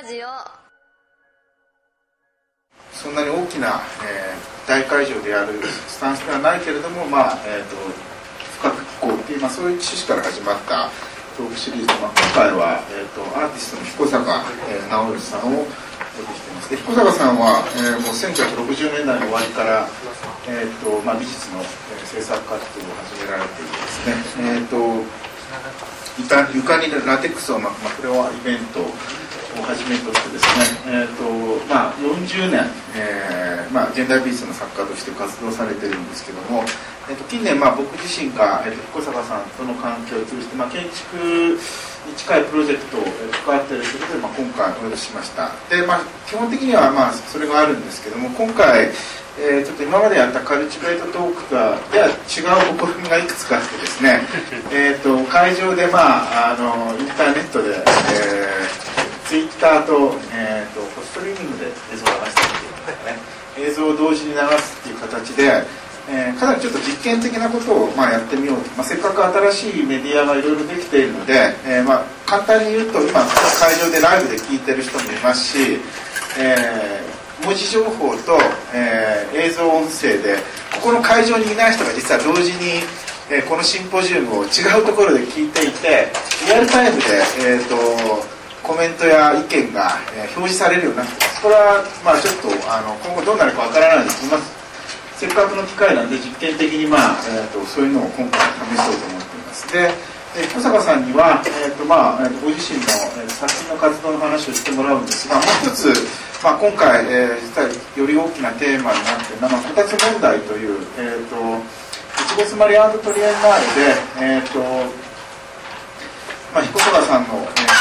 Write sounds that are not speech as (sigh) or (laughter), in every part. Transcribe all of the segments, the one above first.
ラジオ。そんなに大きな、えー、大会場でやるスタンスではないけれども、まあえーと、深く聞こうっていう、まあ、そういう趣旨から始まったトークシリーズ、まあ、今回は、えーと、アーティストの彦坂、えー、直さんをお呼びしてます。で彦坂さんは、えー、もう1960年代の終わりから、えーとまあ、美術の、えー、制作活動を始められていてですね、えーと床床にラテックスを巻く、まあ、これはイベントをはじめとしてですね、えーとまあ、40年、えーまあ、現代美術の作家として活動されてるんですけども、えー、と近年、まあ、僕自身が、えー、と彦坂さんとの関係を通じて、まあ、建築に近いプロジェクトを関わっているということで、まあ、今回お呼びしました。で、まあ、基本的には、まあ、それがあるんですけども今回えー、ちょっと今までやったカルチベートトークとはでは違う試みがいくつかあってですねえと会場で、まあ、あのインターネットで、えー、ツイッターと,、えーと、とストリーミングで映像を流してっていう映像を同時に流すっていう形で、えー、かなりちょっと実験的なことを、まあ、やってみようと、まあ、せっかく新しいメディアがいろいろできているので、えーまあ、簡単に言うと今会場でライブで聞いてる人もいますし、えー文字情報と、え、映像音声でここの会場にいない人が実は同時に、え、このシンポジウムを違うところで聞いていてリアルタイムで、えーと、コメントや意見が、えー、表示されるようになってます。これは、まあ、ちょっとあの今後どうなるかわからないですけど、ませっかくの機会なんで実験的に、まあえーと、そういうのを今回試そうと思っています。でえ小坂さんには、えーとまあ、ご自身の、えー、作品の活動の話をしてもらうんですがもう一つまあ、今回、えー、実はより大きなテーマになっているのは、こたつ問題という、えーと、いちごスマリアートトリエンナーレで、えーとまあ、彦坂さんの、えー、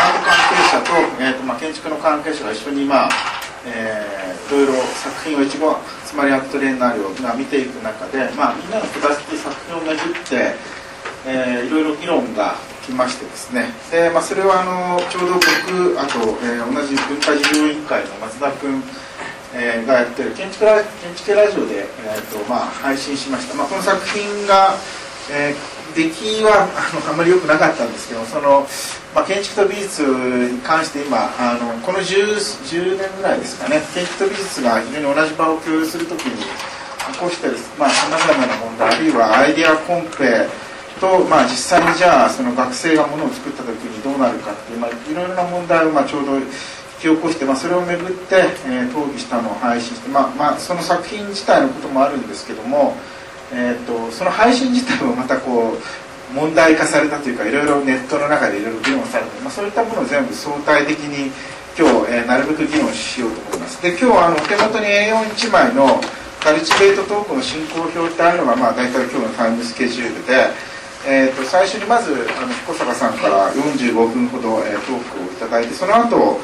アート関係者と,、えーとまあ、建築の関係者が一緒に、まあえー、いろいろ作品をいちごスマリアートトリエンナーを、まあ、見ていく中で、まあ、みんなのこたつという作品をめぐって、えー、いろいろ議論がきましてですね。で、まあ、それはあのちょうど僕あと、えー、同じ文化事業委員会の松田君、えー、がやってる建築ラ建築ラジオで、えーとまあ、配信しました、まあ、この作品が、えー、出来はあのあんまり良くなかったんですけどその、まあ、建築と美術に関して今あのこの 10, 10年ぐらいですかね建築と美術が非常に同じ場を共有するときに起こしてるさまざ、まな問題あるいはアイデアコンペと、まあ、実際にじゃあその学生がものを作った時にどうなるかっていう、まあ、いろいろな問題をまあちょうど引き起こして、まあ、それをめぐって、えー、討議したのを配信して、まあまあ、その作品自体のこともあるんですけども、えーと、その配信自体もまたこう問題化されたというかいろいろネットの中でいろいろ議論されて、まあ、そういったものを全部相対的に今日、えー、なるべく議論しようと思います。で今日あの手元に A41 枚のカルチベートトークの進行表ってあるのが、まあ、大体今日のタイムスケジュールでえーと、最初にまずあの彦坂さんから45分ほど、えー、トークをいただいてその後、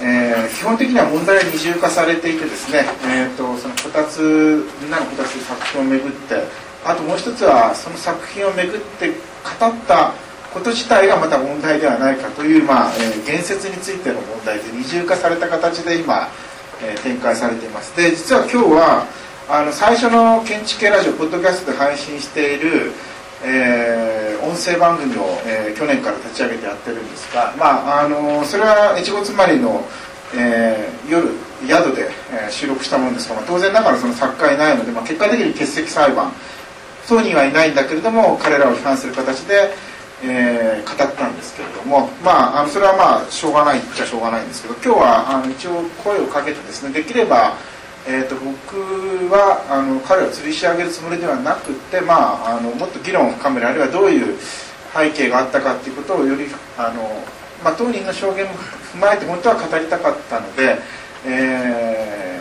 えー、基本的には問題が二重化されていてですね、えーと、そのこたつみんなのこたつ作品をめぐってあともう一つはその作品をめぐって語ったこと自体がまた問題ではないかという、まあえー、言説についての問題で二重化された形で今、えー、展開されています。で実は今日はあの最初の建築系ラジオポッドキャストで配信しているえー、音声番組を、えー、去年から立ち上げてやってるんですが、まあ、あのそれは越後妻りの、えー、夜宿で、えー、収録したものですが、まあ、当然ながらその作家いないので、まあ、結果的に欠席裁判当人はいないんだけれども彼らを批判する形で、えー、語ったんですけれども、まあ、あのそれはまあしょうがないっちゃしょうがないんですけど今日はあの一応声をかけてですねできればえーと、僕はあの彼を吊りし上げるつもりではなくて、まあ、あのもっと議論を深めるあるいはどういう背景があったかっていうことをよりあの、まあ、当人の証言も踏まえて本当は語りたかったので、えー、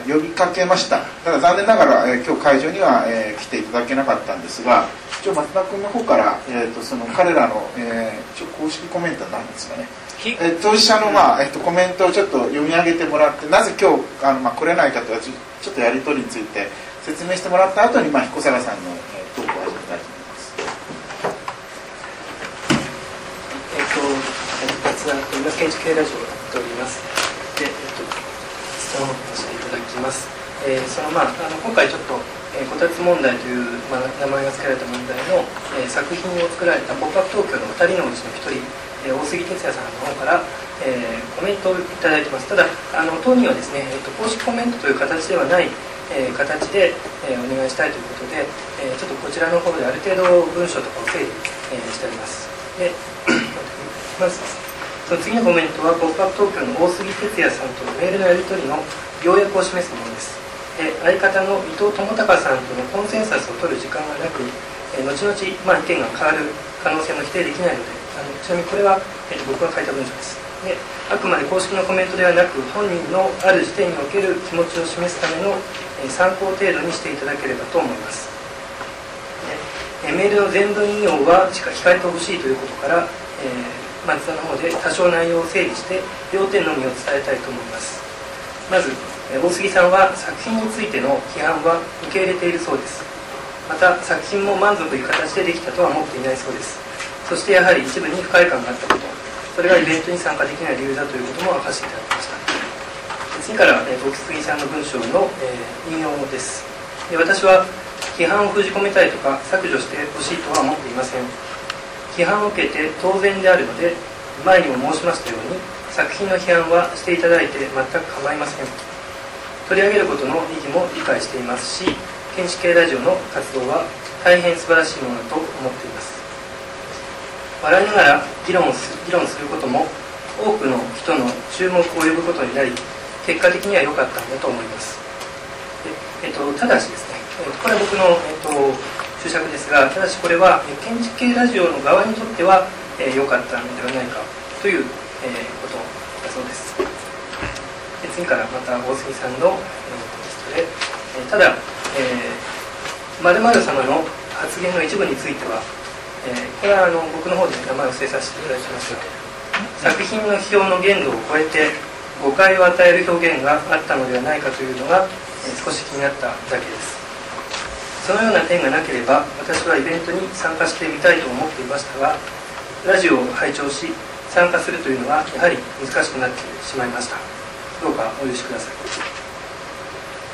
呼びかけましたただ残念ながら、えー、今日会場には、えー、来ていただけなかったんですが一応松田君の方から、えーと、その彼らの、えー、一応公式コメントは何ですかねえ当事者の、まあえっと、コメントをちょっと読み上げてもらってなぜ今日あの、まあ、来れないかとかちょっとやり取りについて説明してもらった後に、まあ、彦坂さんの、えー、トークを始めたいと思います。えっ、と松田君が建築系ラジオをやっております。で、えっ、と質問をさせていただきます。えー、そのまああの今回ちょっとえー、こたつ問題という、まあ、名前が付けられた問題の、えー、作品を作られたポップアップ東京の2人のうちの1人え大杉哲也さんの方から、え、コメントをいただいてます。ただあの当人はですね、えーと、公式コメントという形ではない、え、形で、え、お願いしたいということで、えちょっとこちらの方である程度文章とかを整理、えしております。で (clears throat) まずその次のコメントは「ポップアップ東京」の大杉哲也さんとのメールのやり取りの要約を示すものです。で相方の伊藤智隆さんとのコンセンサスを取る時間がなく、え後々、まあ、意見が変わる可能性も否定できないのであのちなみにこれは、えー、僕が書いた文章です。であくまで公式のコメントではなく本人のある時点における気持ちを示すための、え、参考程度にしていただければと思います。で、メールの全文引用はしか控えてほしいということから、えー、松田の方で多少内容を整理して要点のみを伝えたいと思います。まず大杉さんは作品についての批判は受け入れているそうです。また作品も満足いく形でできたとは思っていないそうです。そしてやはり一部に不快感があったこと。それがイベントに参加できない理由だということも明かしていただきました。次から、大杉さんの文章の、え、引用です。で私は批判を封じ込めたいとか削除してほしいとは思っていません。批判を受けて当然であるので前にも申しましたように作品の批判はしていただいて全く構いません。取り上げることの意義も理解していますし建築系ラジオの活動は大変素晴らしいものだと思っています。笑いながら議論す議論することも多くの人の注目を呼ぶことになり結果的には良かったんだと思います、えっと、ただしですね、えっと、これは僕の、えっと、注釈ですがただしこれは建築系ラジオの側にとっては良、えー、かったのではないかという、えー、ことそうです。次からまた大杉さんの、えー、テキストで、え、ただ、えー、〇〇様の発言の一部については、えー、これはあの僕の方で名前を伏せさせていただきます。が作品の批評の限度を超えて誤解を与える表現があったのではないかというのが、えー、少し気になっただけです。そのような点がなければ私はイベントに参加してみたいと思っていましたがラジオを拝聴し参加するというのはやはり難しくなってしまいました。どうかお許しください。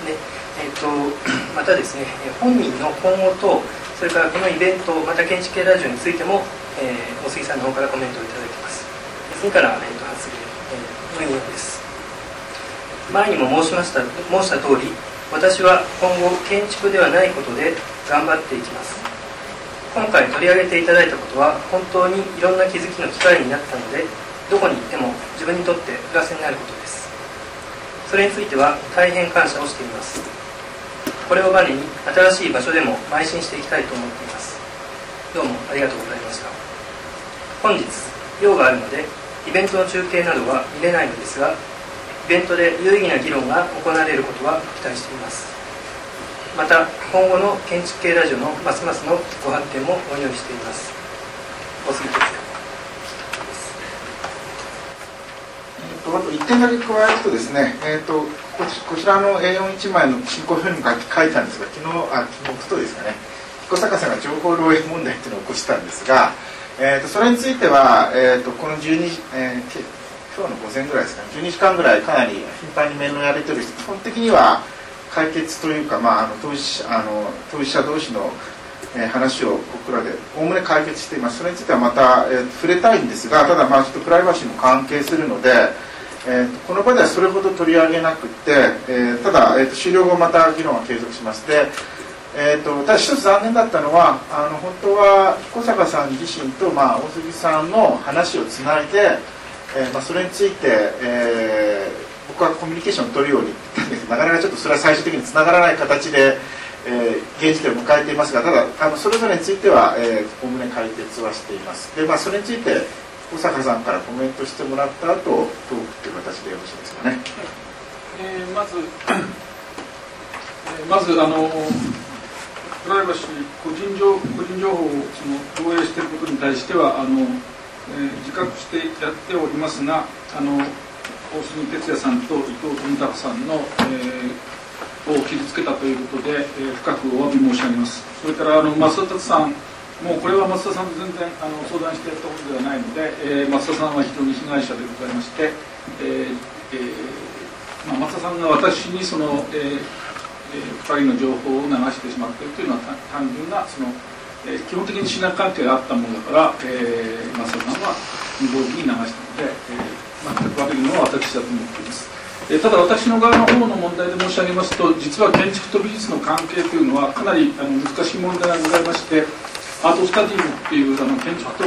でえーと、(clears throat) またですね本人の今後とそれからこのイベントまた建築系ラジオについても、えー、大杉さんの方からコメントをいただきます。次から、えーと、発言、えー、の引用です。前にも申しました申した通り私は今後建築ではないことで頑張っていきます。今回取り上げていただいたことは本当にいろんな気づきの機会になったのでどこに行っても自分にとってプラスになることです。それについては大変感謝をしています。これをバネに新しい場所でも邁進していきたいと思っています。どうもありがとうございました。本日用があるのでイベントの中継などは見れないのですがイベントで有意義な議論が行われることは期待しています。また今後の建築系ラジオのますますのご発展もお祈りしています。お杉哲也あと1点だけ加えるとですね、えーと、こちらの A41 枚の進行表にも書いたんですが昨日あ昨日とですかね。彦坂さんが情報漏洩問題っていうのを起こしたんですが、えーと、それについては、えーと、この12、えー、今日の午前ぐらいですかね。12時間ぐらいかなり頻繁に面のやり取りして基本的には解決というか、まあ、あの当事あの当事者同士のえ話を僕らでおおむね解決しています。それについてはまた、えー、触れたいんですがただまあちょっとプライバシーも関係するので、えー、この場ではそれほど取り上げなくて、えー、ただ、えーと、終了後また議論は継続しましてえーと、ただ一つ残念だったのはあの本当は彦坂さん自身と、まあ、大杉さんの話をつないで、えーまあ、それについて、えー、僕はコミュニケーションを取るように言ったんです。なかなかちょっとそれは最終的につながらない形で、えー、現時点を迎えていますがただあのそれぞれについてはおおむね解決はしています。で、まあ、それについて小坂さんからコメントしてもらった後トークという形でよろしいですかね。えー、まず、えー、まずあのプライバシー個人情個人情報をその漏洩していることに対してはあの、えー、自覚してやっておりますがあの大杉哲也さんと伊藤富孝さんの、えー、を傷つけたということで、えー、深くお詫び申し上げます。それからあの増田達さんもうこれは松田さんと全然あの相談してやったことではないので、えー、松田さんは非常に被害者でございまして、えーえーまあ、松田さんが私にその、えーえー、2人の情報を流してしまっているというのは単純なその、えー、基本的に信頼関係があったものだから、えーまあ、そのまま無防備に流したので、えー、全く悪いのは私だと思っています。えただ私の側の方の問題で申し上げますと実は建築と美術の関係というのはかなりあの難しい問題がございましてアートスタディームっていうあの建築と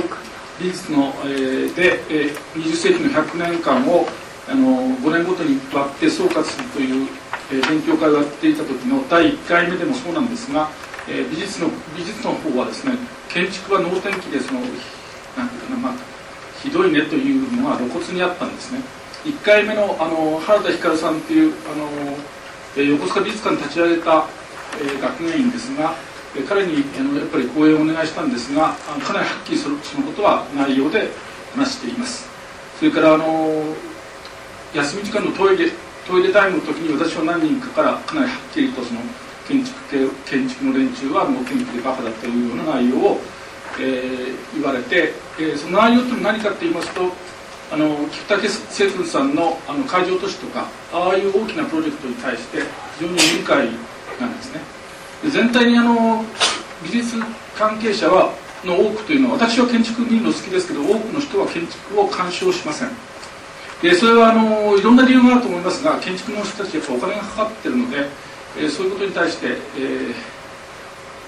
美術の、えー、で、えー、20世紀の100年間をあの5年ごとに割って総括するという、えー、勉強会をやっていた時の第1回目でもそうなんですが、えー、美術の美術の方はですね建築は能天気でそのなんていうかなまあひどいねというのが露骨にあったんですね。1回目のあの原田光さんというあの、え、横須賀美術館に立ち上げた、え、学芸員ですが、彼にあのやっぱり講演をお願いしたんですがあのかなりはっきりそのことは内容で話していますそれからあの休み時間のトイレトイレタイムの時に私は何人かからかなりはっきりとその建築系建築の連中はもう天気でバカだというような内容を、えー、言われて、えー、その内容というのは何かと言いますとあの菊竹聖君さんのあの海上都市とかああいう大きなプロジェクトに対して非常に理解なんですね。全体にあの美術関係者はの多くというのは私は建築見るの好きですけど多くの人は建築を干渉しません。でそれはあのいろんな理由があると思いますが建築の人たちやっぱお金がかかってるので、えそういうことに対して、えー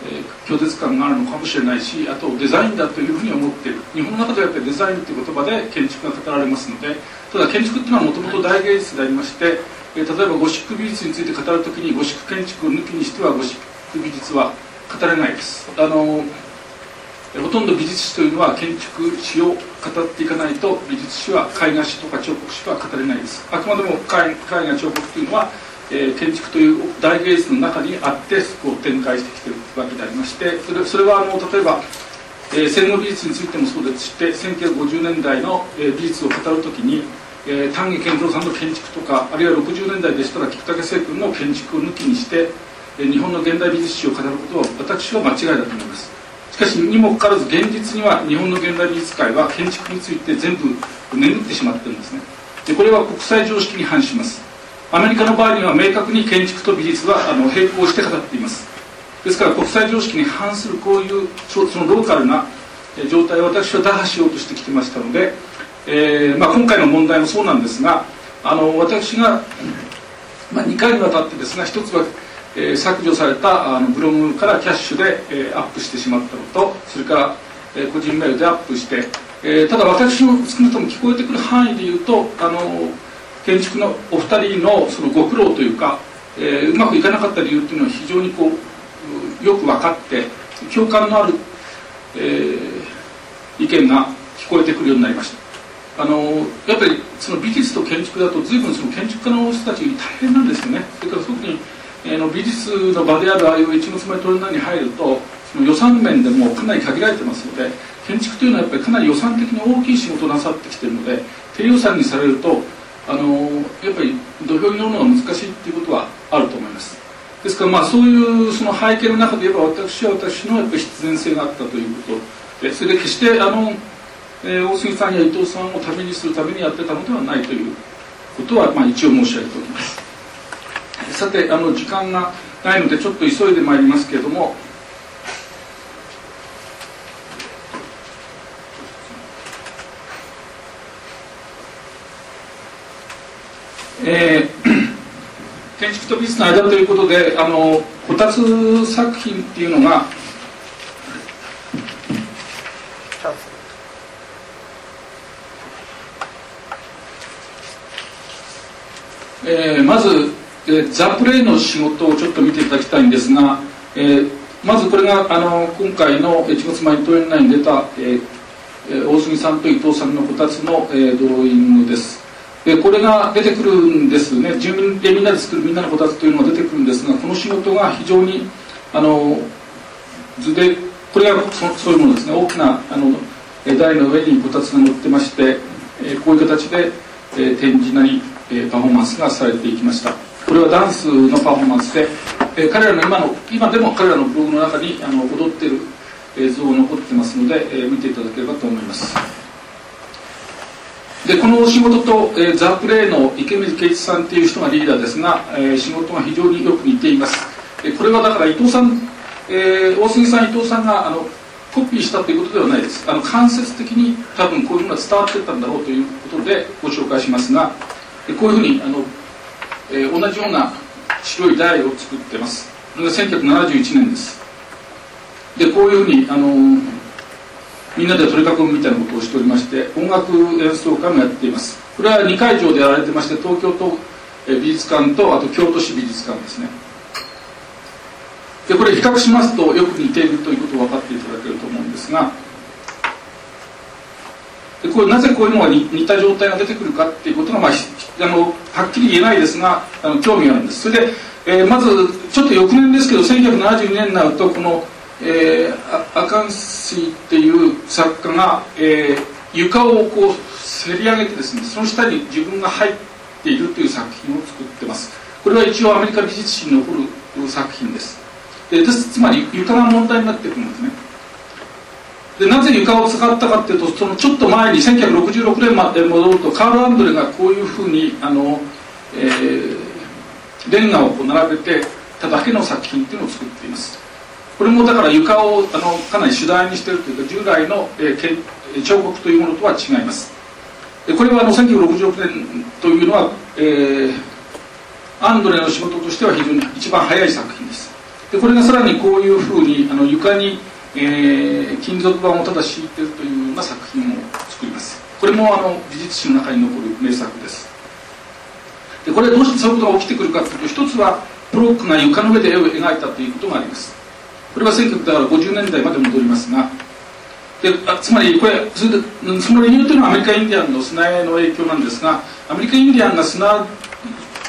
えー、拒絶感があるのかもしれないしあとデザインだというふうに思っている。日本の中ではやっぱりデザインという言葉で建築が語られますのでただ建築っていうのはもともと大芸術でありまして、えー、例えばゴシック美術について語るときにゴシック建築を抜きにしてはゴシック美術は語れないです。あのほとんど美術史というのは建築史を語っていかないと美術史は絵画史とか彫刻史は語れないです。あくまでも絵画彫刻というのはえー、建築という大芸術の中にあってこう展開してきてるわけでありましてそれそれはあの例えば、えー、戦後美術についてもそうですして1950年代の、えー、美術を語るときに、えー、丹下健三さんの建築とかあるいは60年代でしたら菊竹聖君の建築を抜きにして、えー、日本の現代美術史を語ることは私は間違いだと思います。しかしにもかかわらず現実には日本の現代美術界は建築について全部眠ってしまってるんですね。でこれは国際常識に反します。アメリカの場合には明確に建築と美術はあの並行して語っています。ですから国際常識に反するこういうそのローカルな状態を私は打破しようとしてきてましたので、えーまあ、今回の問題もそうなんですがあの私が、まあ、2回にわたってですが1つは、えー、削除されたあのブログからキャッシュで、えー、アップしてしまったのとそれから、えー、個人メールでアップして、えー、ただ私の少なくとも聞こえてくる範囲で言うとあの建築のお二人のそのご苦労というか、えー、うまくいかなかった理由っていうのは非常にこうよく分かって共感のある、えー、意見が聞こえてくるようになりました。あのやっぱりその美術と建築だと随分その建築家の人たち大変なんですよね。それから特に、えー、の美術の場であるああいう一の妻トレーナーに入るとその予算面でもかなり限られてますので建築というのはやっぱりかなり予算的に大きい仕事をなさってきてるので低予算にされるとあのやっぱり土俵に乗るのが難しいっていうことはあると思います。ですからまあそういうその背景の中で言えば私は私のやっぱ必然性があったということでそれで決してあの、えー、大杉さんや伊藤さんをためにするためにやってたのではないということはまあ一応申し上げておきます。さてあの時間がないのでちょっと急いでまいりますけれどもえー、(clears throat) 建築と美術の間ということであのこたつ作品っていうのがえー、まず、えー、ザ・プレイの仕事をちょっと見ていただきたいんですが、えー、まずこれがあの今回の1月前にトレーナーに出た、えー、大杉さんと伊藤さんのこたつの、えー、ドローイングです。でこれが出てくるんですね。住民でみんなで作るみんなのこたつというのが出てくるんですがこの仕事が非常にあの図でこれがそそういうものですね。大きなあの台の上にこたつが乗ってまして、えこういう形で、え展示なり、えパフォーマンスがされていきました。これはダンスのパフォーマンスで、え彼らの今の今でも彼らのブログの中にあの踊っている映像が残ってますので、え見ていただければと思います。でこの仕事と、えー、ザ・プレイの池水圭一さんっていう人がリーダーですが、えー、仕事が非常によく似ています、えこれはだから伊藤さんえー、大杉さん伊藤さんがあのコピーしたということではないです。あの間接的に多分こういうものが伝わってったんだろうということでご紹介しますがこういうふうにあの、えー、同じような白い台を作ってます。それが1971年です。でこういうふうにあのみんなで取り囲むみたいなことをしておりまして音楽演奏会もやっています。これは2会場でやられてまして東京都美術館とあと京都市美術館ですね。でこれ比較しますとよく似ているということを分かっていただけると思うんですがでこれなぜこういうのが似た状態が出てくるかっていうことが、まあ、あのはっきり言えないですがあの興味があるんです。それで、えー、まずちょっと翌年ですけど1972年になるとこの、えー、アカンシーっていう作家が、えー、床をこうせり上げてですねその下に自分が入っているという作品を作ってます。これは一応アメリカ美術史に残る作品です。でですつまり床が問題になってくるんですね。でなぜ床を使ったかっていうとそのちょっと前に1966年まで戻るとカール・アンドレがこういうふうにあの、えー、レンガをこう並べてただけの作品っていうのを作っています。これもだから床をあのかなり主題にしているというか従来の、えー、彫刻というものとは違います。でこれはあの1966年というのは、えー、アンドレの仕事としては非常に一番早い作品です。でこれがさらにこういうふうにあの床に、えー、金属板をただ敷いているというような作品を作ります。これもあの美術史の中に残る名作です。でこれどうしてそういうことが起きてくるかというと一つはプロックが床の上で絵を描いたということがあります。これは1950年代まで戻りますがであつまりこれそれでその理由というのはアメリカインディアンの砂絵の影響なんですがアメリカインディアンが砂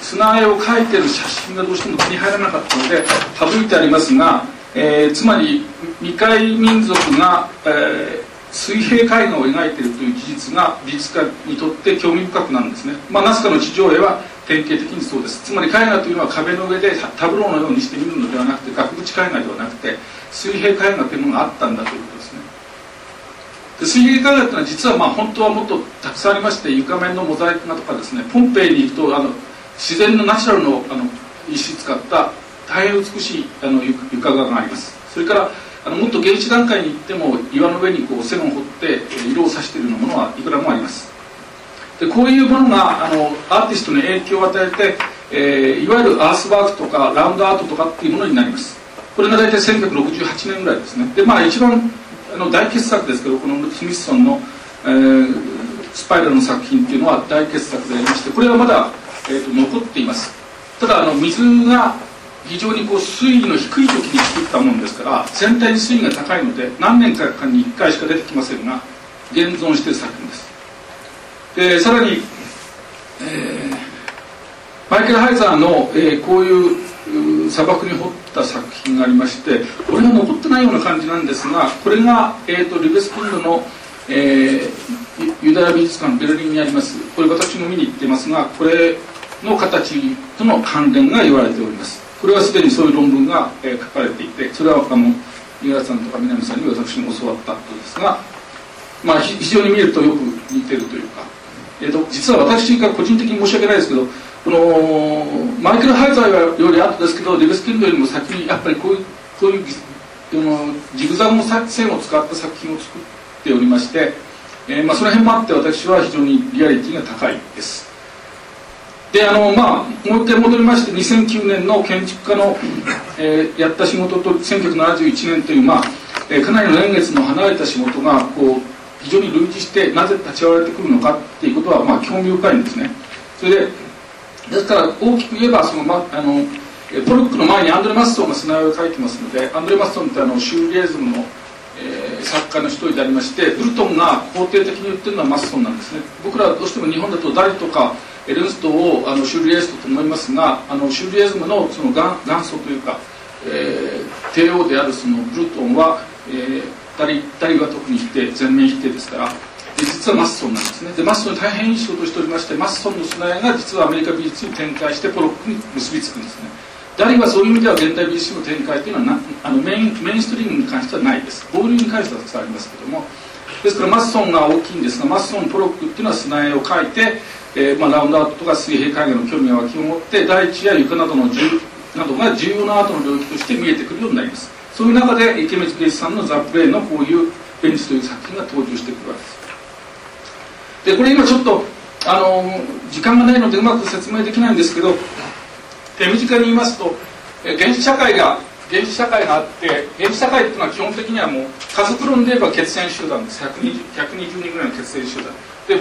砂絵を描いてる写真がどうしても手に入らなかったので省いてありますが、えー、つまり未開民族が、えー、水平絵画を描いているという事実が美術家にとって興味深くなるんですね、まあ、ナスカの地上絵は典型的にそうです。つまり絵画というのは壁の上でタブローのようにして見るのではなくて額縁絵画ではなくて水平絵画というものがあったんだということですね。で水平絵画というのは実はまあ本当はもっとたくさんありまして床面のモザイク画とかですねポンペイに行くとあの自然のナチュラルのあの石使った大変美しいあの床画があります。それからあのもっと原始段階に行っても岩の上にこう線を彫って色をさしているようなものはいくらもあります。でこういうものがあのアーティストに影響を与えて、えー、いわゆるアースワークとかラウンドアートとかっていうものになります。これが大体1968年ぐらいですね。でまあ一番あの大傑作ですけどこのスミスソンの、えー、スパイラルの作品っていうのは大傑作でありましてこれはまだえーと、残っています。ただあの水が非常にこう水位の低い時に作ったものですから全体に水位が高いので何年かに1回しか出てきませんが現存している作品です。でさらに、えー、マイケル・ハイザーの、えー、こういう砂漠に彫った作品がありましてこれが残ってないような感じなんですがこれが、えーと、リベスキンドの、えー、ユダヤ美術館ベルリンにあります。これ私も見に行ってますがこれの形との関連が言われております。これはすでにそういう論文が、えー、書かれていてそれはあの五十嵐さんとか南さんに私も教わったことですが、まあ、非常に見るとよく似てるというか、えーと、実は私が個人的に申し訳ないですけどこのマイケル・ハイザーより後ですけどリブスキンドよりも先にやっぱりこういうこういうのジグザグの線を使った作品を作っておりまして、えーまあ、その辺もあって私は非常にリアリティが高いです。であのまあもう一回戻りまして2009年の建築家の、えー、やった仕事と1971年という、まあえー、かなりの年月の離れた仕事がこう非常に類似してなぜ立ち割れてくるのかっていうことは、まあ、興味深いんですね。それでですから大きく言えばその、ま、あのポロックの前にアンドレ・マッソンが砂絵を描いてますのでアンドレ・マッソンってあのシューリエズムの、えー、作家の一人でありましてブルトンが肯定的に言ってるのはマッソンなんですね。僕らはどうしても日本だとダリとかエルンストをあのシューリエストと思いますがあのシューリエズムのその元元祖というか、えー、帝王であるそのブルトンは、えー、ダリダリは特に否定全面否定ですから。実はマッソンなんですね。でマッソン大変いい仕事をしておりましてマッソンの砂絵が実はアメリカ美術に展開してポロックに結びつくんですね。ダリはそういう意味では現代美術の展開というのはなあのメインメインストリームに関してはないです。ボールに関してはたくさんありますけども。ですからマッソンが大きいんですがマッソンポロックっていうのは砂絵を描いてえーまあ、ラウンドアートとか水平絵画の興味が湧きを持って大地や床などの重などが重要なアートの領域として見えてくるようになります。そういう中で池光圭さんの「ザ・プレイのこういう「ベンチ」という作品が登場してくるわけです。でこれ今ちょっとあの時間がないのでうまく説明できないんですけど手短に言いますと原始社会が原始社会があって原始社会っていうのは基本的にはもう家族論で言えば血縁集団です。120, 120人ぐらいの血縁集団。で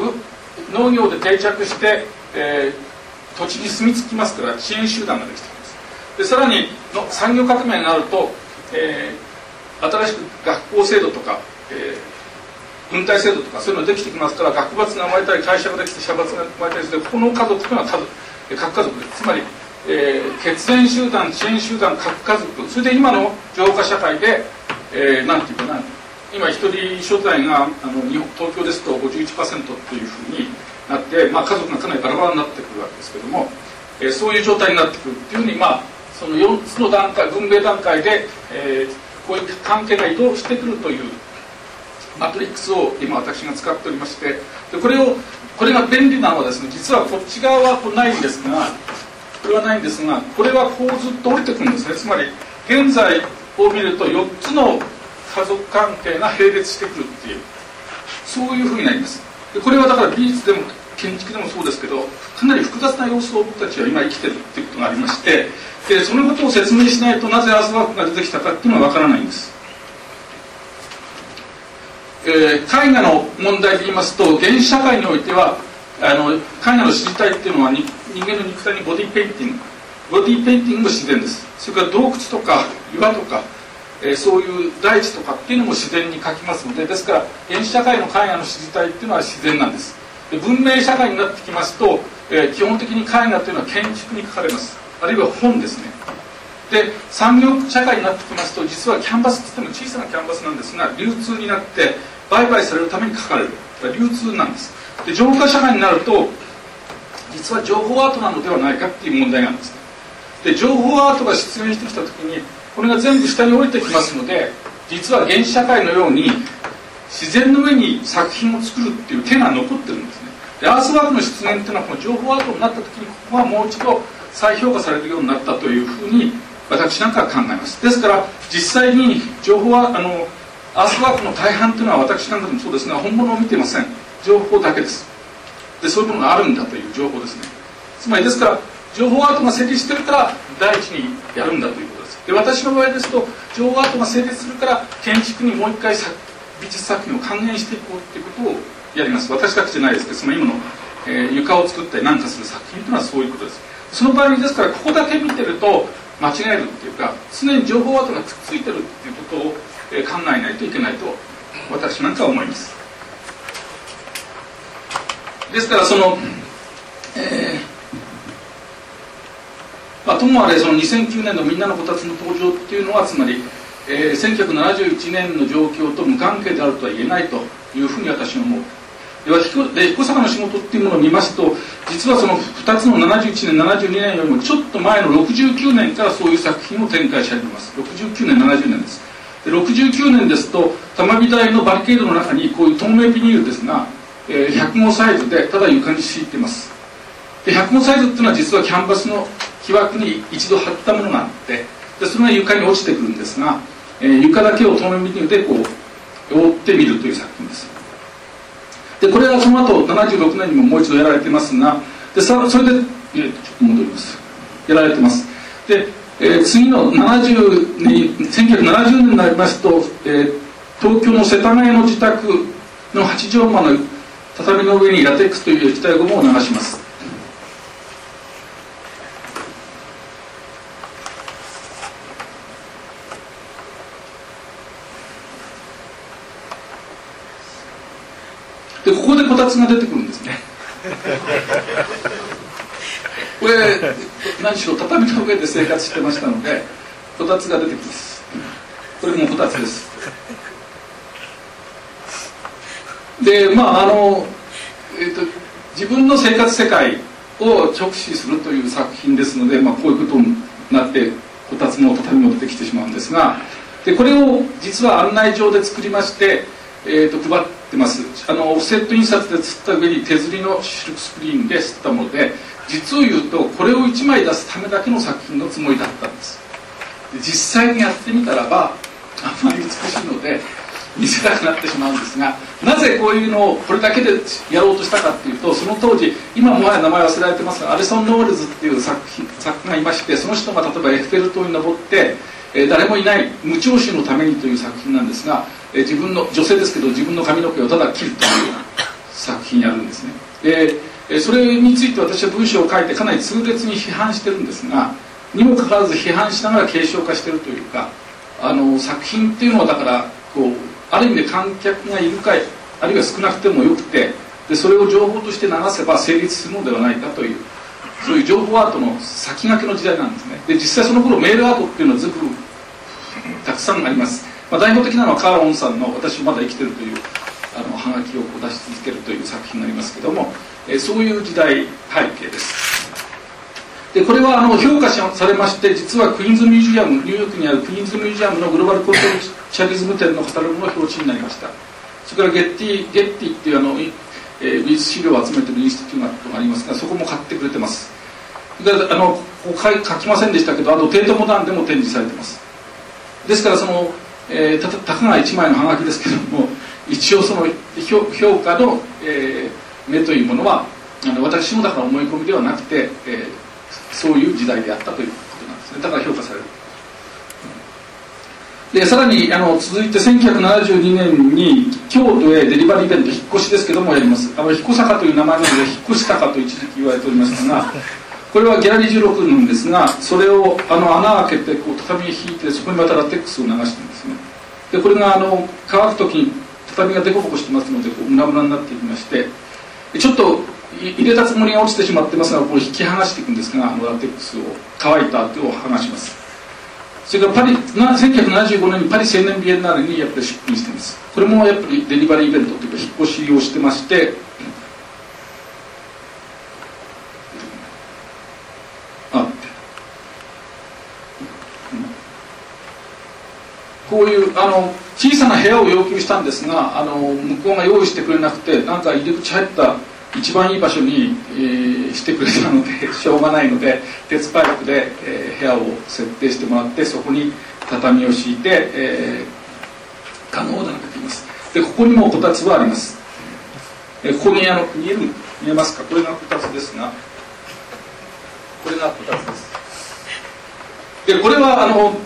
農業で定着して、えー、土地に住み着きますから支援集団ができてきます。でさらにの産業革命になると、えー、新しく学校制度とか、えー、軍隊制度とかそういうのができてきますから学閥が生まれたり会社ができて社閥が生まれたりしてこの家族というのは家族核家族です。つまりえー、血縁集団遅延集団核家族それで今の浄化社会で、えー、なんていうかな今一人所在があの日本東京ですと51%というふうになって、まあ、家族がかなりバラバラになってくるわけですけども、えー、そういう状態になってくるっていうふうに、まあ、その4つの段階分米段階で、えー、こういう関係が移動してくるというマトリックスを今私が使っておりましてでこれをこれが便利なのはですね実はこっち側はないんですがこれはないんですがこれはこうずっと降りてくるんですね。つまり現在を見ると4つの家族関係が並列してくるっていうそういうふうになります。でこれはだから美術でも建築でもそうですけどかなり複雑な様子を僕たちは今生きてるっていうことがありましてでそのことを説明しないとなぜアースワークが出てきたかっていうのは分からないんです。えー、絵画の問題で言いますと原始社会においてはあの絵画の支持体っていうのは人間の肉体にボディペインティングボディペインティングも自然です。それから洞窟とか岩とか、えー、そういう大地とかっていうのも自然に描きますのでですから原始社会の絵画の知りたいっていうのは自然なんです。で文明社会になってきますと、えー、基本的に絵画というのは建築に描かれます。あるいは本ですね。で産業社会になってきますと実はキャンバスって言っても小さなキャンバスなんですが流通になって売買されるために描かれる。流通なんです。で浄化社会になると実は情報アートなのではないかっていう問題があるんです。で情報アートが出現してきた時にこれが全部下に降りてきますので実は原始社会のように自然の上に作品を作るっていう手が残ってるんですね。でアースワークの出現っていうのはこの情報アートになった時にここはもう一度再評価されるようになったというふうに私なんかは考えます。ですから実際に情報はあのアースワークの大半というのは私なんかでもそうですが本物を見ていません。情報だけです。でそういうものがあるんだという情報ですね。つまりですから情報アートが成立してるから第一にやるんだということです。で私の場合ですと情報アートが成立するから建築にもう一回美術作品を還元していこうっていうことをやります。私だけじゃないですけどその今の、えー、床を作ったりなんかする作品というのはそういうことです。その場合ですからここだけ見てると間違えるっていうか常に情報アートがくっついてるっていうことを、え、考えないといけないと私なんかは思います。ですからその、えー、まあ、ともあれその2009年のみんなのこたつの登場っていうのはつまり、えー、1971年の状況と無関係であるとは言えないというふうに私は思う。で彦坂の仕事っていうものを見ますと実はその2つの71年72年よりもちょっと前の69年からそういう作品を展開し始めます。69年70年です。で69年ですと玉美大のバリケードの中にこういう透明ビニールですがえー、100号サイズでただ床に敷いてます。で100号サイズっていうのは実はキャンバスの木枠に一度貼ったものがあってでそれが床に落ちてくるんですが、えー、床だけを透明ビニールでこう覆ってみるという作品です。でこれはその後76年にももう一度やられてますがでさそれで、えー、ちょっと戻ります。やられてます。で、えー、次の70年1970年になりますと、えー、東京の世田谷の自宅の八丈間の畳の上にラテックスという液体ゴムを流します。でここでこたつが出てくるんですね。(laughs) これ何しろ畳の上で生活してましたのでこたつが出てきます。これもこたつです。でまああの、えーと、自分の生活世界を直視するという作品ですので、まあ、こういうことになってこたつも畳も出てきてしまうんですがでこれを実は案内状で作りまして、えーと、配ってます。あのオフセット印刷で釣った上に手刷りのシルクスクリーンで刷ったもので実を言うとこれを1枚出すためだけの作品のつもりだったんです。で実際にやってみたらばあんまり美しいので見せたくなってしまうんですがなぜこういうのをこれだけでやろうとしたかっていうとその当時今もはや名前忘れられてますがアリソン・ノールズっていう作品作家がいましてその人が例えばエッフェル塔に登って、えー、誰もいない無聴衆のためにという作品なんですが、えー、自分の女性ですけど自分の髪の毛をただ切るという作品やるんですね。で、えー、それについて私は文章を書いてかなり痛烈に批判してるんですがにもかかわらず批判しながら継承化してるというかあの作品っていうのはだからこうある意味で観客がいるかいあるいは少なくてもよくてでそれを情報として流せば成立するのではないかというそういう情報アートの先駆けの時代なんですね。で実際その頃メールアートっていうのはずくたくさんあります、まあ、代表的なのはカーロンさんの「私まだ生きてる」というあのハガキを出し続けるという作品がありますけども、えそういう時代背景です。でこれはあの評価されまして実はクイーンズミュージアムニューヨークにあるクイーンズミュージアムのグローバルコントチャリズム展のカタログの表紙になりました。それからゲッティゲッティっていうあの、えー、美術資料を集めてるインスティテュートがありますがそこも買ってくれてます。であのここ書きませんでしたけどあとテートモダンでも展示されてます。ですからその、えー、たたかが1枚のハガキですけども一応その評評価の、えー、目というものはあの私もだから思い込みではなくて、えーそういう時代であったということなんですね。だから評価される。でさらにあの続いて1972年に京都へデリバリーイベント引っ越しですけどもやります。あの彦坂という名前なので引っ越したかと一時期言われておりましたがこれはギャラリー16なんですがそれをあの穴開けてこう畳引いてそこにまたラテックスを流してるんですね。でこれがあの乾く時に畳がデコボコしてますのでこうムラムラになっていきましてちょっと入れたつもりが落ちてしまってますがこれ引き剥がしていくんですがあのラテックスを乾いた後を剥がします。それからパリ1975年にパリ青年ビエンナーレにやっぱり出品してます。これもやっぱりデリバリーイベントというか引っ越しをしてましてあこういうあの小さな部屋を要求したんですがあの向こうが用意してくれなくてなんか入り口入った一番いい場所に、えー、してくれたので (laughs) しょうがないので鉄パイプで、えー、部屋を設定してもらってそこに畳を敷いて、えー、可能を並べています。でここにもこたつはあります、えー、ここにあの見える見えますか？これがこたつですがこれがこたつです。でこれはあの、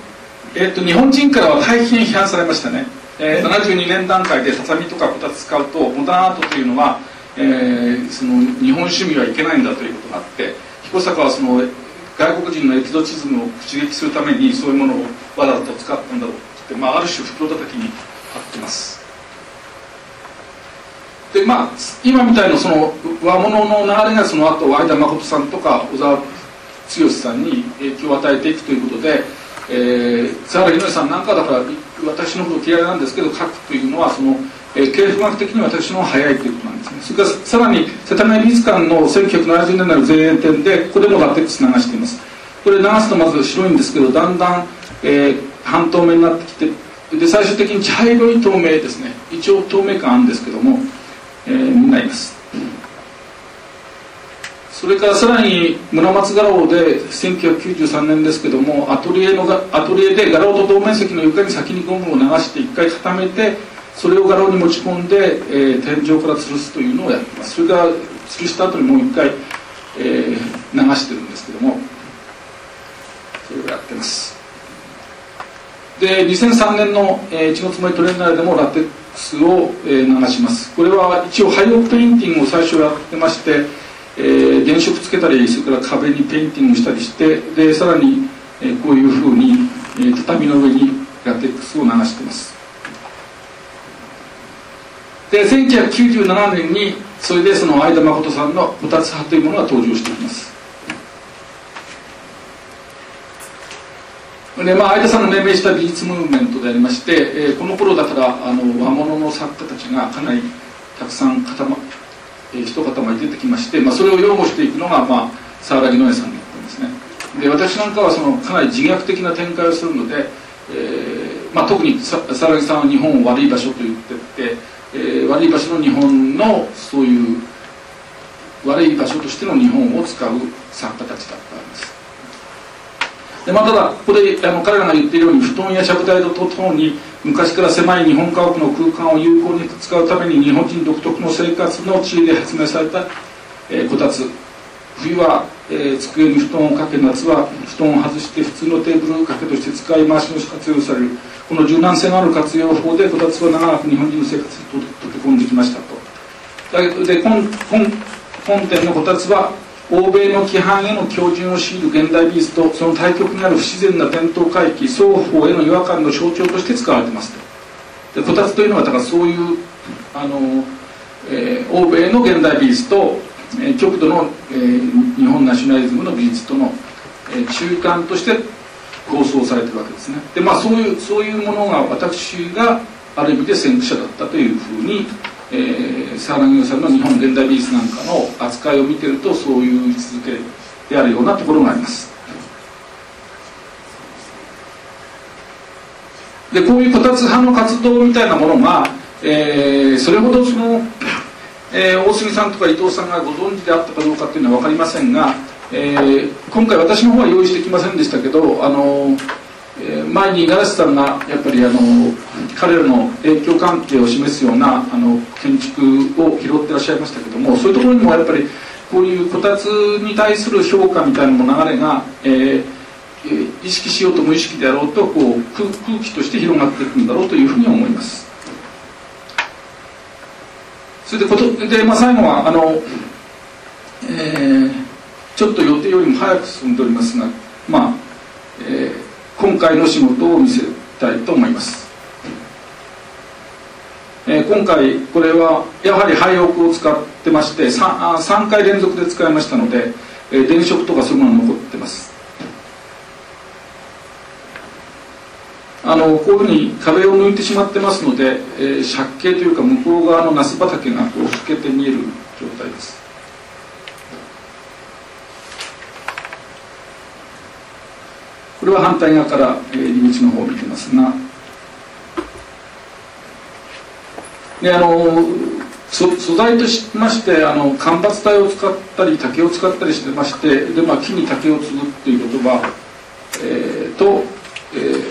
えーと、日本人からは大変批判されましたね、えー、72年段階で畳とかこたつ使うとモダンアートというのはえー、その日本趣味はいけないんだということがあって彦坂はその外国人のエキゾチズムを刺激するためにそういうものをわざと使ったんだろうって、まあ、ある種不況叩きに貼ってます。でまあ今みたいなその和物の流れがその後相田誠さんとか小沢剛さんに影響を与えていくということで、えー、佐原宏さんなんかだから私のこと嫌いなんですけど書くというのはそのえー、経営学的に私の方が早いということなんですね。それからさらに世田谷美術館の1970年代の前衛展でここでもラテックス流しています。これ流すとまず白いんですけどだんだん、えー、半透明になってきてで最終的に茶色い透明ですね。一応透明感あるんですけども、えー、になります。それからさらに村松画廊で1993年ですけどもアトリエのアトリエで画廊と同面積の床に先にゴムを流して一回固めてそれを画廊に持ち込んで、えー、天井から吊るすというのをやってます。それから吊るした後にもう一回、えー、流してるんですけどもそれをやってます。で2003年の、えー、1月6日トレーナーでもラテックスを、えー、流します。これは一応ハイオペインティングを最初やってまして、えー、原色つけたりそれから壁にペインティングしたりしてでさらに、えー、こういうふうに、えー、畳の上にラテックスを流してます。で1997年にそれでその会田誠さんの「こたつ派」というものが登場してきます。でまあ、相田さんの命名した美術ムーブメントでありまして、えー、この頃だからあの和物の作家たちがかなりたくさん固ま、えー、一塊出てきまして、まあ、それを擁護していくのが、まあ、沢良木野さんだったんですね。で私なんかはそのかなり自虐的な展開をするので、えーまあ、特に沢良木さんは日本を悪い場所と言ってってえー、悪い場所の日本のそういう悪い場所としての日本を使う作家たちだったんです。でまあ、ただここであの彼らが言っているように布団や借台とともに昔から狭い日本家屋の空間を有効に使うために日本人独特の生活の地位で発明された、えー、こたつ。冬は、えー、机に布団をかけ夏は布団を外して普通のテーブル掛けとして使い回しの活用される。この柔軟性のある活用法でこたつは長く日本人の生活に溶け込んできましたと。で本本店のこたつは欧米の規範への標準を強いる現代美術とその対極にある不自然な伝統回帰双方への違和感の象徴として使われてますと。でこたつというのはだからそういうあの、えー、欧米の現代美術と、えー、極度の、えー、日本ナショナリズムの美術との、えー、中間として構想されてるわけですね。でまあそういうそういうものが私がある意味で先駆者だったというふうにえー、沢良さんの日本現代美術なんかの扱いを見てるとそういう位置づけであるようなところがあります。でこういうこたつ派の活動みたいなものが、えー、それほどその、えー、大杉さんとか伊藤さんがご存知であったかどうかっていうのは分かりませんが、えー、今回私の方は用意してきませんでしたけどあのえ前に五十嵐さんがやっぱりあの彼らの影響関係を示すようなあの建築を拾ってらっしゃいましたけどもそういうところにもやっぱりこういうこたつに対する評価みたいな流れが、えー、意識しようと無意識であろうとこう空気として広がっていくんだろうというふうに思います。それでことで、まあ、最後はあの、えー、ちょっと予定よりも早く進んでおりますがまあ、えー今回の仕事を見せたいと思います、えー、今回これはやはり廃屋を使ってまして 3, 3回連続で使いましたので、えー、電飾とかそういうもの残ってます。あのこういうふうに壁を抜いてしまってますので、えー、借景というか向こう側のナス畑がこう透けて見える状態です。これは反対側から入り口の方を見てますが。であの素材としましてあの間伐材を使ったり竹を使ったりしてましてで、まあ、木に竹を継ぐっていう言葉、えー、と、えー、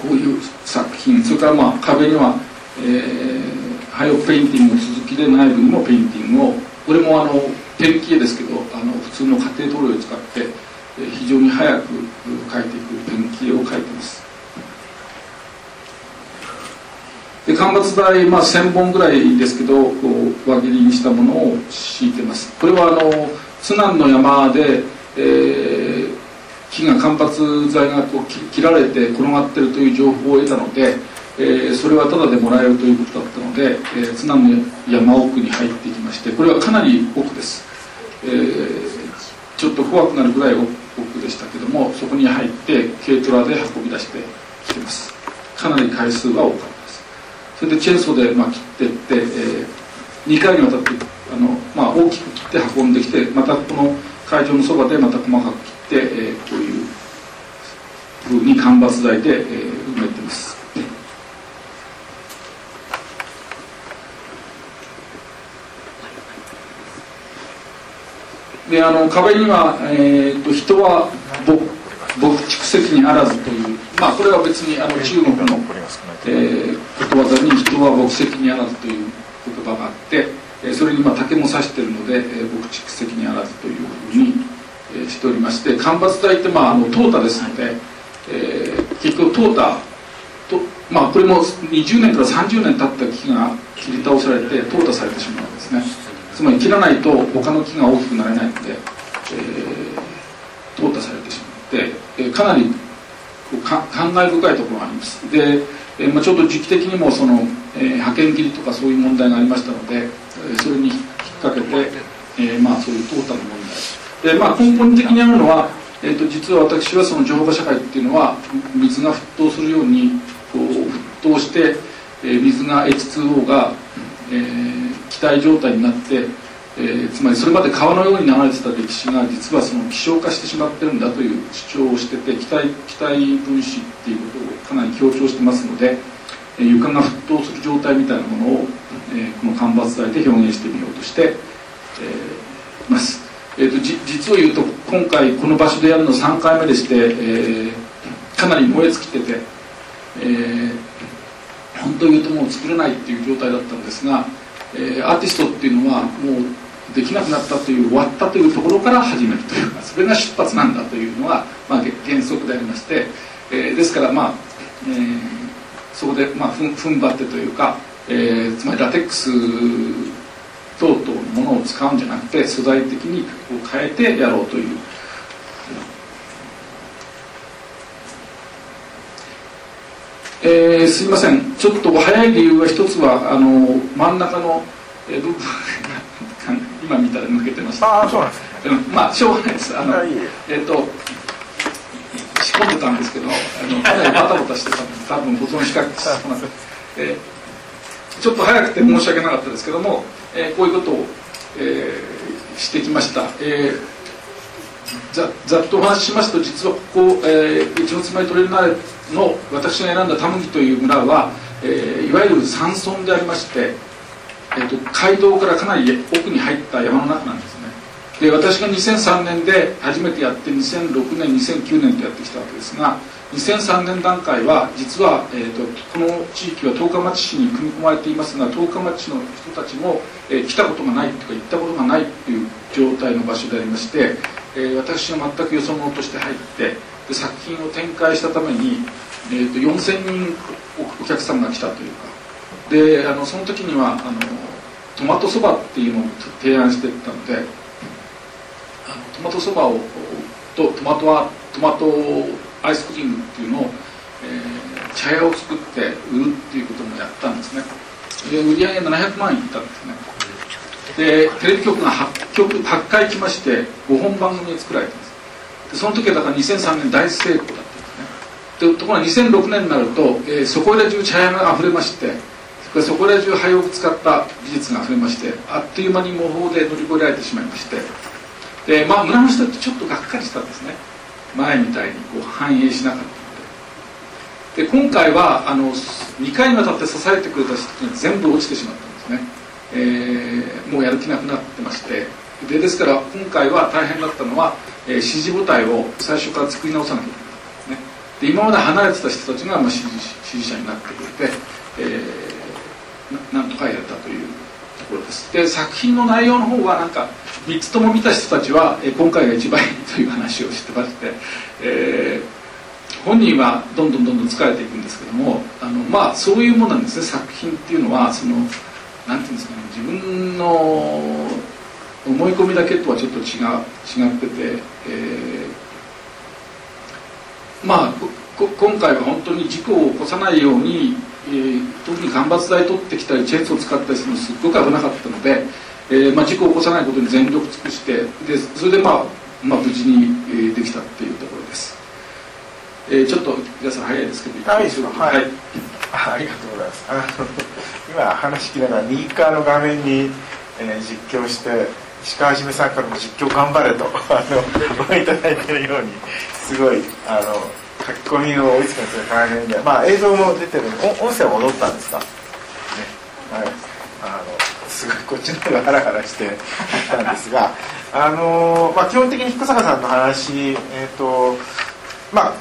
こういう作品それからまあ壁には、えー、ハイオペインティングの続きで内部にもペインティングをこれもあのペンキ絵ですけどあの普通の家庭塗料を使って非常に早く描いていくペンキを描いてます。で間伐材、まあ、1000本ぐらいですけどこう輪切りにしたものを敷いてます。これはあの津南の山で、えー、木が間伐材がこう切られて転がってるという情報を得たので、えー、それはタダでもらえるということだったので、えー、津南の山奥に入ってきましてこれはかなり奥です、えー、ちょっと怖くなるぐらい奥でしたけどもそこに入って軽トラで運び出してきてます。かなり回数は多かったです。それでチェーンソーでまあ切っていって、えー、2回にわたってあの、まあ、大きく切って運んできてまたこの会場のそばでまた細かく切って、えー、こういうふうに間伐材で、えー、埋めてます。であの壁には、えーと、人は牧畜責にあらずというまあこれは別にあの中国の、えー、ことわざに人は牧責にあらずという言葉があって、えー、それにまあ竹も刺してるので、えー、牧畜責にあらずというふうに、えー、しておりまして間伐材ってまああの淘汰ですので、えー、結局淘汰とまあこれも20年から30年経った木が切り倒されて淘汰されてしまうんですね。つまり切らないと他の木が大きくなれないので、えー、淘汰されてしまって、えー、かなり感慨深いところがあります。で、えーまあ、ちょっと時期的にもその、えー、派遣切りとかそういう問題がありましたので、それに引っ掛けて、えーまあ、そういう淘汰の問題。で、まあ、根本的にあるのは、えーと、実は私はその情報社会っていうのは水が沸騰するようにこう沸騰して、えー、水が H2O が、えー気体状態になって、えー、つまりそれまで川のように流れてた歴史が実はその希少化してしまってるんだという主張をしてて気体気体分子っていうことをかなり強調してますので、えー、床が沸騰する状態みたいなものを、えー、この間伐材で表現してみようとして、えー、ます。えーと、じ実を言うと今回この場所でやるの3回目でして、えー、かなり燃え尽きてて、えー、本当に言うともう作れないっていう状態だったんですが、えー、アーティストっていうのはもうできなくなったという終わったというところから始めるというかそれが出発なんだというのは、まあ、原則でありまして、えー、ですからまあ、えー、そこで、まあ、ふん踏ん張ってというか、えー、つまりラテックス等々のものを使うんじゃなくて素材的に変えてやろうというえー、すいません。ちょっと早い理由は一つはあの真ん中の部分が (laughs) 今見たら抜けてましたああそうなんですね、うん、まあしょうがないです。あのえっ、ー、と仕込んでたんですけどあのかなりバタバタしてたんで多分保存しかけてたんです、えー、ちょっと早くて申し訳なかったですけども、えー、こういうことを、えー、してきました、えーざざっとお話ししますと実はここ、えー、一のつまりトレーナーの私が選んだタムギという村は、えー、いわゆる山村でありまして、えーと、街道からかなり奥に入った山の中なんですね。で私が2003年で初めてやって2006年2009年とやってきたわけですが2003年段階は実は、えーと、この地域は十日町市に組み込まれていますが十日町の人たちも、えー、来たことがないとか行ったことがないという状態の場所でありまして、えー、私が全くよそ者として入ってで作品を展開したために、えーと、4000人お客さんが来たというか。であのその時にはあのトマトそばっていうのを提案していったのであのトマトそばをとトマトはトマトアイスクリームっていうのを、えー、茶屋を作って売るっていうこともやったんですね。で売り上げ700万いったんですね。でテレビ局が 8, 局8回来まして5本番組を作られたんです。でその時はだから2003年大成功だったんですね。でところが2006年になると、えー、そこら中茶屋が溢れましてそこら中廃屋を使った技術が溢れましてあっという間に模倣で乗り越えられてしまいまして。でまあ村の人ってちょっとがっかりしたんですね。前みたいにこう反映しなかったので。で今回はあの2回にわたって支えてくれた人が全部落ちてしまったんですね、えー、もうやる気なくなってましてでですから今回は大変だったのは、えー、指示母体を最初から作り直さなきゃいけなかったんでね。今まで離れてた人たちが、まあ、指示指示者になってくれて、えー、ななんとかやれたというところです。で作品の内容の方はなんか3つとも見た人たちは、えー、今回が一番いいという話をしてまして、えー、本人はどんどんどんどん疲れていくんですけどもあのまあそういうものなんですね。作品っていうのはそのなんていうんですかね自分の思い込みだけとはちょっと違う違ってて、えー、まあ今回は本当に事故を起こさないように、えー、特に間伐材取ってきたりチェーンソーを使ったりするのすっごく危なかったので、えーまあ、事故を起こさないことに全力尽くしてでそれで、まあ、まあ無事に、えー、できたっていうところです、えー、ちょっと皆さん早いですけどはい、はい、ありがとうございます。あの (laughs) 今話聞きながら右側の画面に、えー、実況して石川姫さんからも実況頑張れと (laughs) あのごいただいてるようにすごいあの書き込みを追いつくんですよ大変でまあ映像も出てる音声は戻ったんですか？ね。はい。あのすごいこっちの方がハラハラしてたんですが (laughs) あの、まあ、基本的に彦坂さんの話えっ、ー、とまあ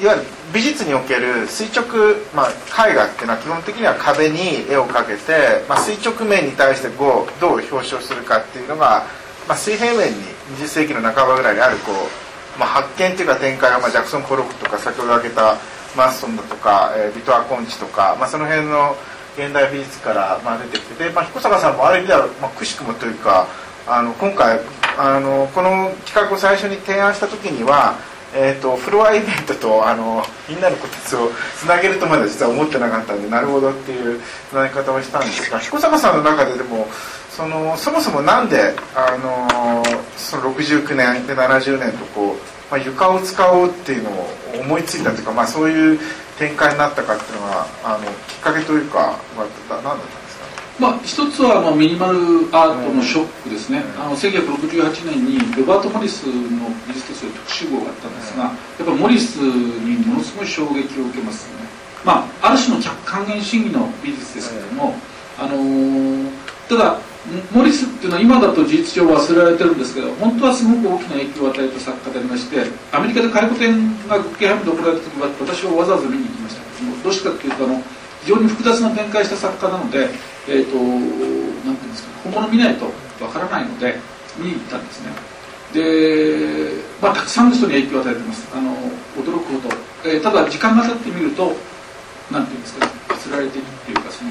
いわゆる美術における垂直、まあ、絵画っていうのは基本的には壁に絵を描けて、まあ、垂直面に対してどうどう表彰するかっていうのが、まあ、水平面に20世紀の半ばぐらいにあるこう、まあ、発見っていうか展開が、まあ、ジャクソン・ポロックとか先ほど挙げたマストンだとか、えー、ビトア・コンチとか、まあ、その辺の現代美術から、まあ、出てきてで、まあ、彦坂さんもある意味では、まあ、くしくもというかあの今回あのこの企画を最初に提案した時にはえーと、フロアイベントとあのみんなのこたつをつなげるとまで実は思ってなかったんでなるほどっていうつなげ方をしたんですが彦坂さんの中ででもそのそもそもなんであのその69年で70年とこう、まあ、床を使おうっていうのを思いついたというか、まあ、そういう展開になったかっていうのはあのきっかけというか、まあ、何だったんですか？まあ、一つはあのミニマルアートのショックですね、あの1968年にロバート・モリスの美術とする特集号があったんですが、やっぱりモリスにものすごい衝撃を受けますよね、まあ、ある種の還元主義の美術ですけれども、あのー、ただモリスっていうのは今だと事実上忘れられてるんですけど本当はすごく大きな影響を与えた作家でありましてアメリカで回顧展がグッケンハムで行われた時は私はわざわざ見に行きました。どうしてかっていうとあの非常に複雑な展開した作家なので、えーと、なんていうんですか本物見ないとわからないので見に行ったんですね。で、まあ、たくさんの人に影響を与えてます。あの驚くほど、えー、ただ時間が経ってみるとなんていうんですか忘れられているっていうかその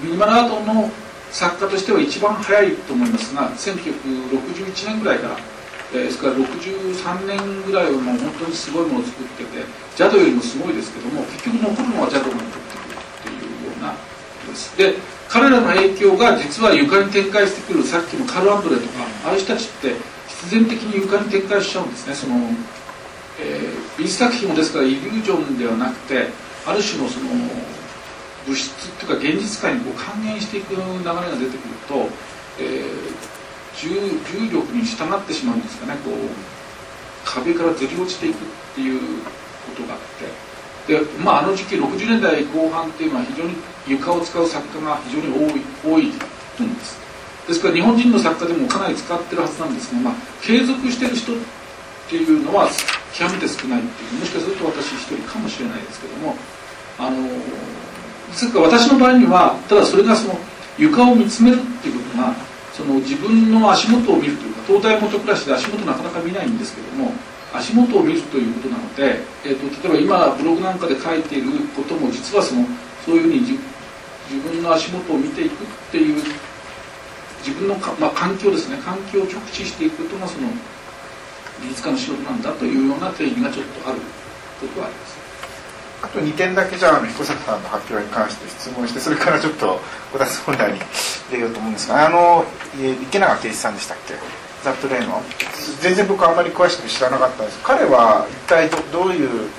ミニマルアートの作家としては一番早いと思いますが1961年ぐらいから、えー、ですから63年ぐらいはもう本当にすごいものを作っててジャドよりもすごいですけども結局残るのはジャドが残ってくるっていうようなことです。で彼らの影響が実は床に展開してくるさっきのカル・アンドレとかああいう人たちって必然的に床に展開しちゃうんですね。その、えー、美術作品もですからイリュージョンではなくてある種のその物質っていうか現実界にこう還元していく流れが出てくると、えー、重重力に従ってしまうんですかね。こう壁からずり落ちていくっていうことがあって。で、まあ、あの時期60年代後半っていうのは非常に床を使う作家が非常に多い多いんです。ですから日本人の作家でもかなり使ってるはずなんですが、まあ、継続してる人っていうのは極めて少ないっていうもしかすると私一人かもしれないですけどもあのつうか私の場合にはただそれがその床を見つめるっていうことがその自分の足元を見るというか東大元暮らしで足元なかなか見ないんですけども足元を見るということなので、えーと、例えば今ブログなんかで書いていることも実はそのそういうふうに自分の足元を見ていくっていう自分のか、まあ、環境ですね。環境を直視していくことがその美術家の仕事なんだというような定義がちょっとあることはあります。あと2点だけじゃあ彦坂さんの発表に関して質問してそれからちょっとこたつ問題に出ようと思うんですがあの池永圭一さんでしたっけ？ザ・プレイの？全然僕あんまり詳しく知らなかったんです。彼は一体どどういう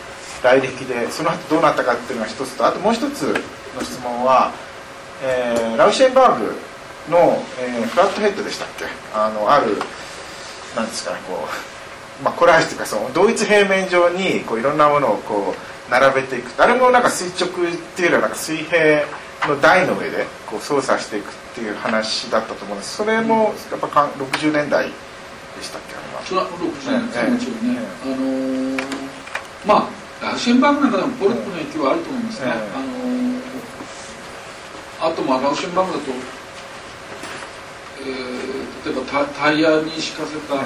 来歴でその後どうなったかっていうのが一つとあともう一つの質問は、えー、ラウシェンバーグの、えー、フラットヘッドでしたっけ？あのあるなんですかねこう、まあ、コラージュというかその同一平面上にこういろんなものをこう並べていく。あれもなんか垂直っていうよりはなんか水平の台の上でこう操作していくっていう話だったと思うんです。それもやっぱか60年代でしたっけ？あれはそれは60年代もちろんね、あのー、まあシェンバーグなんかでもポルトの影響はあると思いますね、あのー、あとまあラウシェンバーグだと、えー、例えばタタイヤに敷かせた、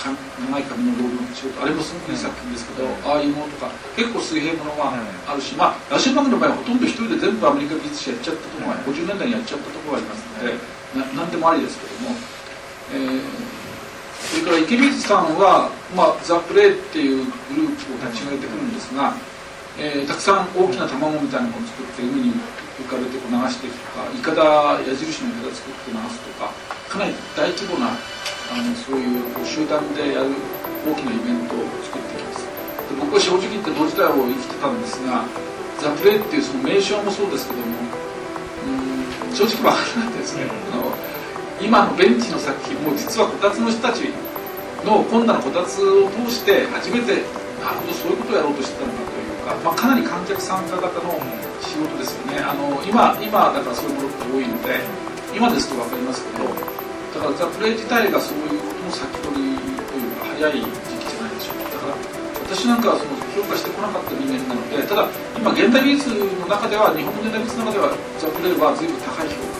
長い髪の道具の仕事あれもすごくいい作品ですけど、ああいうものとか結構水平ものがあるし、まあラシェンバーグの場合はほとんど一人で全部アメリカ美術史やっちゃったところが、50年代にやっちゃったところがありますのでな何でもありですけども、えー、それから池水さんは、まあ、ザ・プレイっていうグループを立ち上げてくるんですが、えー、たくさん大きな卵みたいなものを作って海に浮かべてこう流していくとかいかだ矢印のいかだ作って流すとかかなり大規模なあのそういう集団でやる大きなイベントを作っています。で僕は正直言って同時代を生きてたんですがザ・プレイっていうその名称もそうですけどもうん正直分からなかったですね、あの今のベンチの作品も実はこたつの人たちの今度のこたつを通して初めてなるほどそういうことをやろうとしてたのかというか、まあ、かなり観客参加型の仕事ですよね。あの今今だからそういうものって多いので今ですと分かりますけどだからザ・プレイ自体がそういうことの先取りというか早い時期じゃないでしょうか。だから私なんかはその評価してこなかった人間なのでただ今現代美術の中では日本の現代美術の中ではザ・プレイは随分高い評価